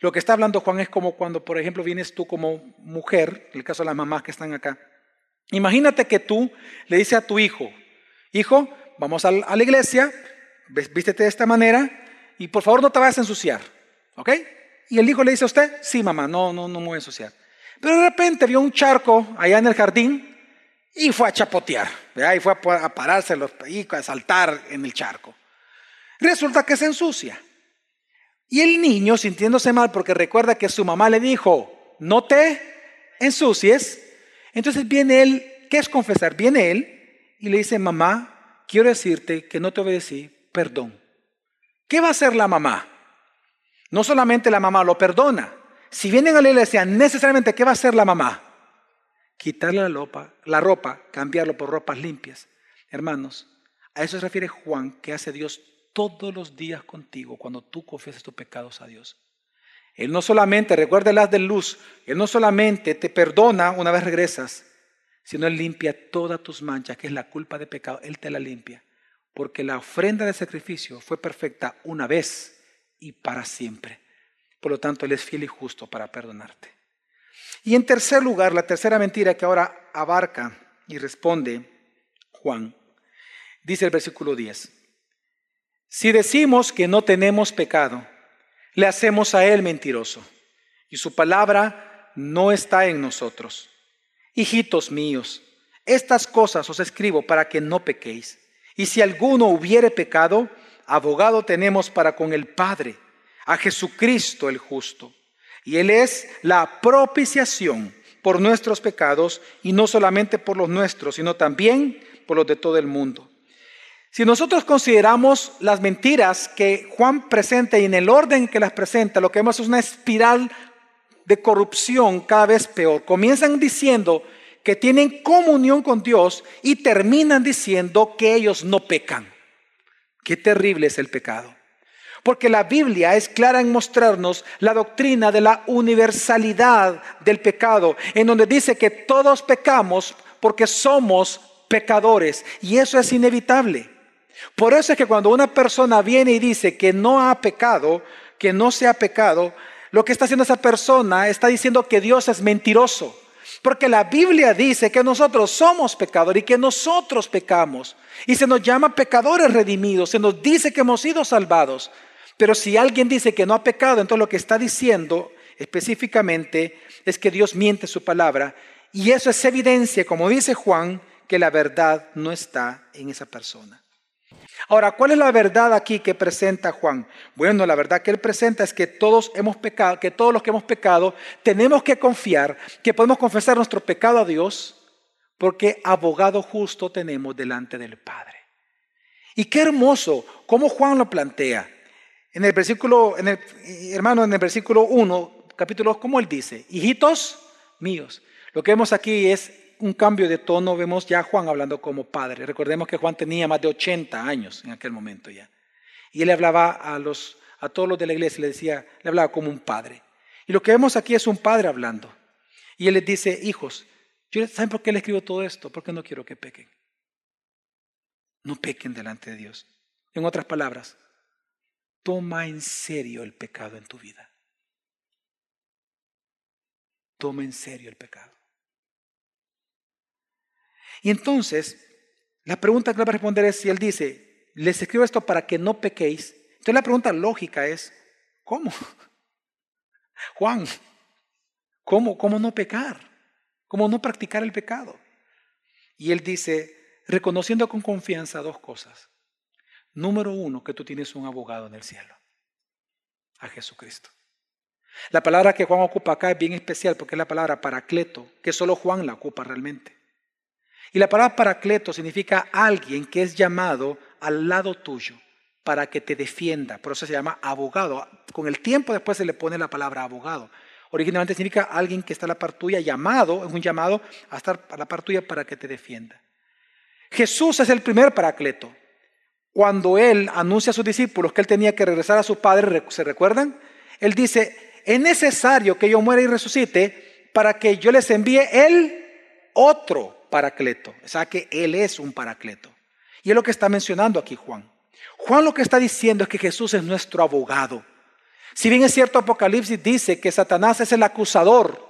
lo que está hablando Juan es como cuando, por ejemplo, vienes tú como mujer, en el caso de las mamás que están acá. Imagínate que tú le dices a tu hijo, hijo, vamos a la iglesia, vístete de esta manera y por favor no te vayas a ensuciar, ¿ok? Y el hijo le dice a usted, sí mamá, no, no, no me voy a ensuciar. Pero de repente vio un charco allá en el jardín y fue a chapotear, y fue a pararse y a saltar en el charco. Resulta que se ensucia. Y el niño, sintiéndose mal porque recuerda que su mamá le dijo, no te ensucies, entonces viene él, ¿qué es confesar? Viene él y le dice, mamá, quiero decirte que no te obedecí, perdón. ¿Qué va a hacer la mamá? No solamente la mamá lo perdona. Si vienen a la iglesia, necesariamente, ¿qué va a hacer la mamá? Quitarle la ropa, la ropa, cambiarlo por ropas limpias. Hermanos, a eso se refiere Juan, que hace Dios todos los días contigo cuando tú confesas tus pecados a Dios. Él no solamente, recuerda las de luz, Él no solamente te perdona una vez regresas, sino Él limpia todas tus manchas, que es la culpa de pecado, Él te la limpia. Porque la ofrenda de sacrificio fue perfecta una vez y para siempre. Por lo tanto, Él es fiel y justo para perdonarte. Y en tercer lugar, la tercera mentira que ahora abarca y responde Juan, dice el versículo 10. Si decimos que no tenemos pecado, le hacemos a Él mentiroso y su palabra no está en nosotros. Hijitos míos, estas cosas os escribo para que no pequéis. Y si alguno hubiere pecado, abogado tenemos para con el Padre, a Jesucristo el justo. Y Él es la propiciación por nuestros pecados, y no solamente por los nuestros, sino también por los de todo el mundo. Si nosotros consideramos las mentiras que Juan presenta y en el orden que las presenta, lo que vemos es una espiral de corrupción cada vez peor. Comienzan diciendo que tienen comunión con Dios y terminan diciendo que ellos no pecan. Qué terrible es el pecado. Porque la Biblia es clara en mostrarnos la doctrina de la universalidad del pecado, en donde dice que todos pecamos porque somos pecadores y eso es inevitable. Por eso es que cuando una persona viene y dice que no ha pecado, que no se ha pecado, lo que está haciendo esa persona está diciendo que Dios es mentiroso. Porque la Biblia dice que nosotros somos pecadores y que nosotros pecamos. Y se nos llama pecadores redimidos, se nos dice que hemos sido salvados. Pero si alguien dice que no ha pecado, entonces lo que está diciendo específicamente es que Dios miente su palabra. Y eso es evidencia, como dice Juan, que la verdad no está en esa persona. Ahora, ¿cuál es la verdad aquí que presenta Juan? Bueno, la verdad que él presenta es que todos hemos pecado, que todos los que hemos pecado tenemos que confiar, que podemos confesar nuestro pecado a Dios, porque abogado justo tenemos delante del Padre. Y qué hermoso cómo Juan lo plantea. En el versículo, hermano, en el versículo 1, capítulo 2, ¿cómo él dice? Hijitos míos. Lo que vemos aquí es un cambio de tono, vemos ya a Juan hablando como padre. Recordemos que Juan tenía más de 80 años en aquel momento ya. Y él hablaba a, los, a todos los de la iglesia, le decía, le hablaba como un padre. Y lo que vemos aquí es un padre hablando. Y él les dice, hijos, ¿saben por qué le escribo todo esto? Porque no quiero que pequen. No pequen delante de Dios. En otras palabras, toma en serio el pecado en tu vida. Toma en serio el pecado. Y entonces, la pregunta que le va a responder es si él dice, les escribo esto para que no pequéis. Entonces la pregunta lógica es, ¿cómo? [LAUGHS] Juan, ¿cómo, cómo no pecar? ¿Cómo no practicar el pecado? Y él dice, reconociendo con confianza dos cosas. Número uno, que tú tienes un abogado en el cielo, a Jesucristo. La palabra que Juan ocupa acá es bien especial porque es la palabra paracleto, que solo Juan la ocupa realmente. Y la palabra paracleto significa alguien que es llamado al lado tuyo para que te defienda. Por eso se llama abogado. Con el tiempo después se le pone la palabra abogado. Originalmente significa alguien que está a la par tuya, llamado, es un llamado a estar a la par tuya para que te defienda. Jesús es el primer paracleto. Cuando él anuncia a sus discípulos que él tenía que regresar a su padre, ¿se recuerdan? Él dice, es necesario que yo muera y resucite para que yo les envíe el otro paracleto. O sea que Él es un paracleto. Y es lo que está mencionando aquí Juan. Juan lo que está diciendo es que Jesús es nuestro abogado. Si bien es cierto, Apocalipsis dice que Satanás es el acusador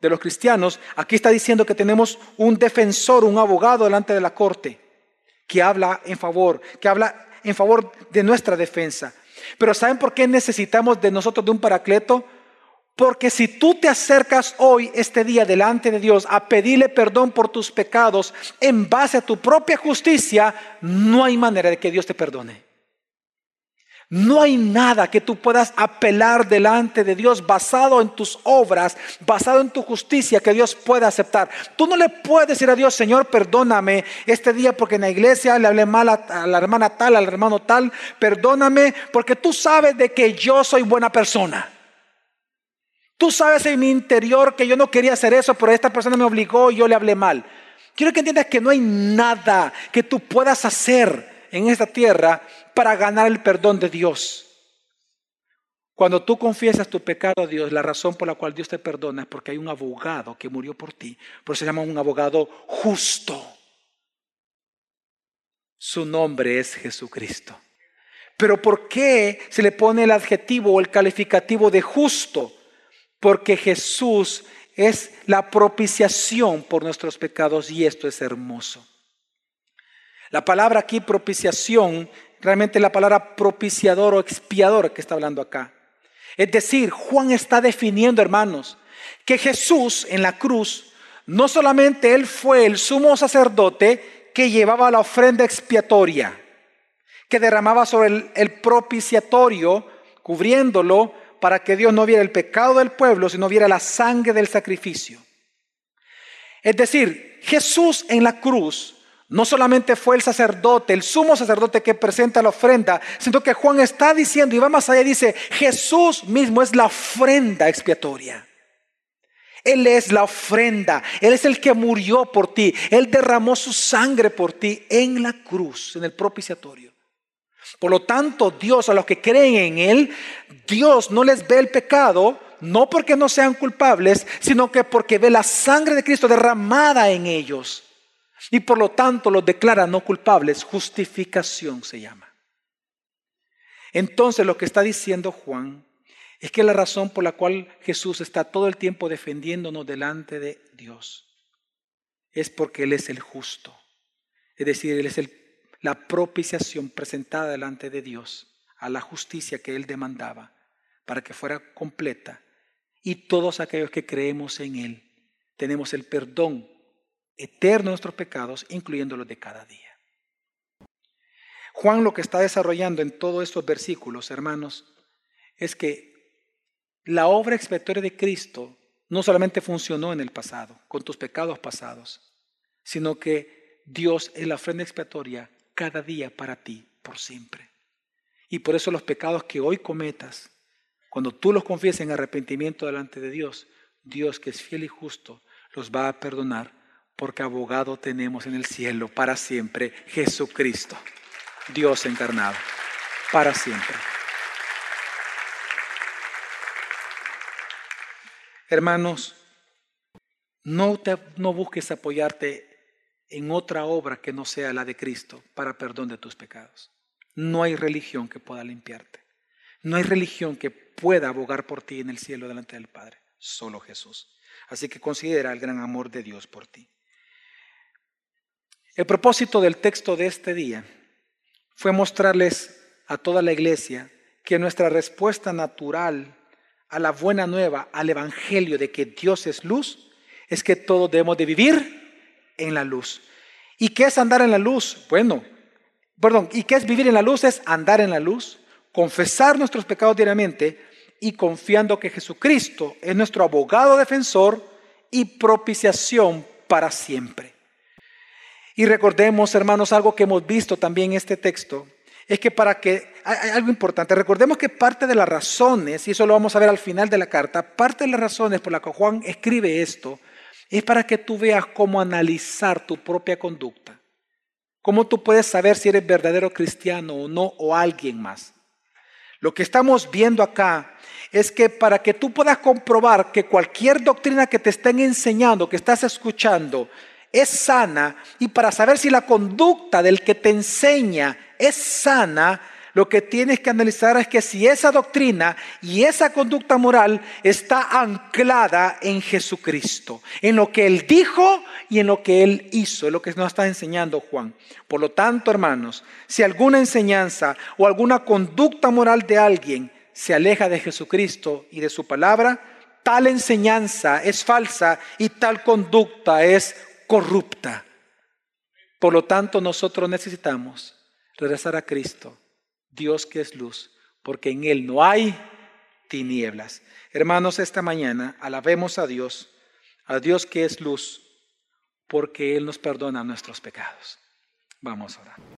de los cristianos, aquí está diciendo que tenemos un defensor, un abogado delante de la corte, que habla en favor, que habla en favor de nuestra defensa. Pero ¿saben por qué necesitamos de nosotros de un paracleto? Porque si tú te acercas hoy, este día, delante de Dios, a pedirle perdón por tus pecados en base a tu propia justicia, no hay manera de que Dios te perdone. No hay nada que tú puedas apelar delante de Dios basado en tus obras, basado en tu justicia que Dios pueda aceptar. Tú no le puedes decir a Dios, Señor, perdóname este día porque en la iglesia le hablé mal a, la hermana tal, al hermano tal. Perdóname porque tú sabes de que yo soy buena persona. Tú sabes en mi interior que yo no quería hacer eso, pero esta persona me obligó y yo le hablé mal. Quiero que entiendas que no hay nada que tú puedas hacer en esta tierra para ganar el perdón de Dios. Cuando tú confiesas tu pecado a Dios, la razón por la cual Dios te perdona es porque hay un abogado que murió por ti. Por eso se llama un abogado justo. Su nombre es Jesucristo. Pero ¿por qué se le pone el adjetivo o el calificativo de justo? Porque Jesús es la propiciación por nuestros pecados y esto es hermoso. La palabra aquí propiciación, realmente la palabra propiciador o expiador que está hablando acá. Es decir, Juan está definiendo, hermanos, que Jesús en la cruz, no solamente Él fue el sumo sacerdote que llevaba la ofrenda expiatoria, que derramaba sobre el, el propiciatorio, cubriéndolo para que Dios no viera el pecado del pueblo, sino viera la sangre del sacrificio. Es decir, Jesús en la cruz no solamente fue el sacerdote, el sumo sacerdote que presenta la ofrenda, sino que Juan está diciendo, y va más allá, dice, Jesús mismo es la ofrenda expiatoria. Él es la ofrenda, Él es el que murió por ti, Él derramó su sangre por ti en la cruz, en el propiciatorio. Por lo tanto, Dios, a los que creen en Él, Dios no les ve el pecado, no porque no sean culpables, sino que porque ve la sangre de Cristo derramada en ellos y por lo tanto los declara no culpables. Justificación se llama. Entonces lo que está diciendo Juan es que la razón por la cual Jesús está todo el tiempo defendiéndonos delante de Dios es porque Él es el justo. Es decir, Él es la propiciación presentada delante de Dios a la justicia que Él demandaba para que fuera completa. Y todos aquellos que creemos en Él tenemos el perdón eterno nuestros pecados, incluyendo los de cada día. Juan lo que está desarrollando en todos estos versículos, hermanos, es que la obra expiatoria de Cristo no solamente funcionó en el pasado, con tus pecados pasados, sino que Dios es la ofrenda expiatoria cada día para ti, por siempre. Y por eso los pecados que hoy cometas, cuando tú los confieses en arrepentimiento delante de Dios, Dios que es fiel y justo, los va a perdonar porque abogado tenemos en el cielo para siempre, Jesucristo, Dios encarnado, para siempre. Hermanos, no, te, no busques apoyarte en otra obra que no sea la de Cristo para perdón de tus pecados. No hay religión que pueda limpiarte. No hay religión que pueda abogar por ti en el cielo delante del Padre. Solo Jesús. Así que considera el gran amor de Dios por ti. El propósito del texto de este día fue mostrarles a toda la iglesia que nuestra respuesta natural a la buena nueva, al evangelio de que Dios es luz, es que todos debemos de vivir en la luz. ¿Y qué es andar en la luz? Bueno, perdón, ¿y qué es vivir en la luz? Es andar en la luz, confesar nuestros pecados diariamente y confiando que Jesucristo es nuestro abogado defensor y propiciación para siempre. Y recordemos, hermanos, algo que hemos visto también en este texto, es que para que, hay algo importante, recordemos que parte de las razones, y eso lo vamos a ver al final de la carta, parte de las razones por las que Juan escribe esto, es para que tú veas cómo analizar tu propia conducta, cómo tú puedes saber si eres verdadero cristiano o no, o alguien más. Lo que estamos viendo acá es que para que tú puedas comprobar que cualquier doctrina que te estén enseñando, que estás escuchando, es sana y para saber si la conducta del que te enseña es sana, lo que tienes que analizar es que si esa doctrina y esa conducta moral está anclada en Jesucristo, en lo que Él dijo y en lo que Él hizo, es lo que nos está enseñando Juan. Por lo tanto, hermanos, si alguna enseñanza o alguna conducta moral de alguien se aleja de Jesucristo y de su palabra, tal enseñanza es falsa y tal conducta es corrupta. Por lo tanto, nosotros necesitamos regresar a Cristo, Dios que es luz, porque en Él no hay tinieblas. Hermanos, esta mañana alabemos a Dios, a Dios que es luz, porque Él nos perdona nuestros pecados. Vamos a orar.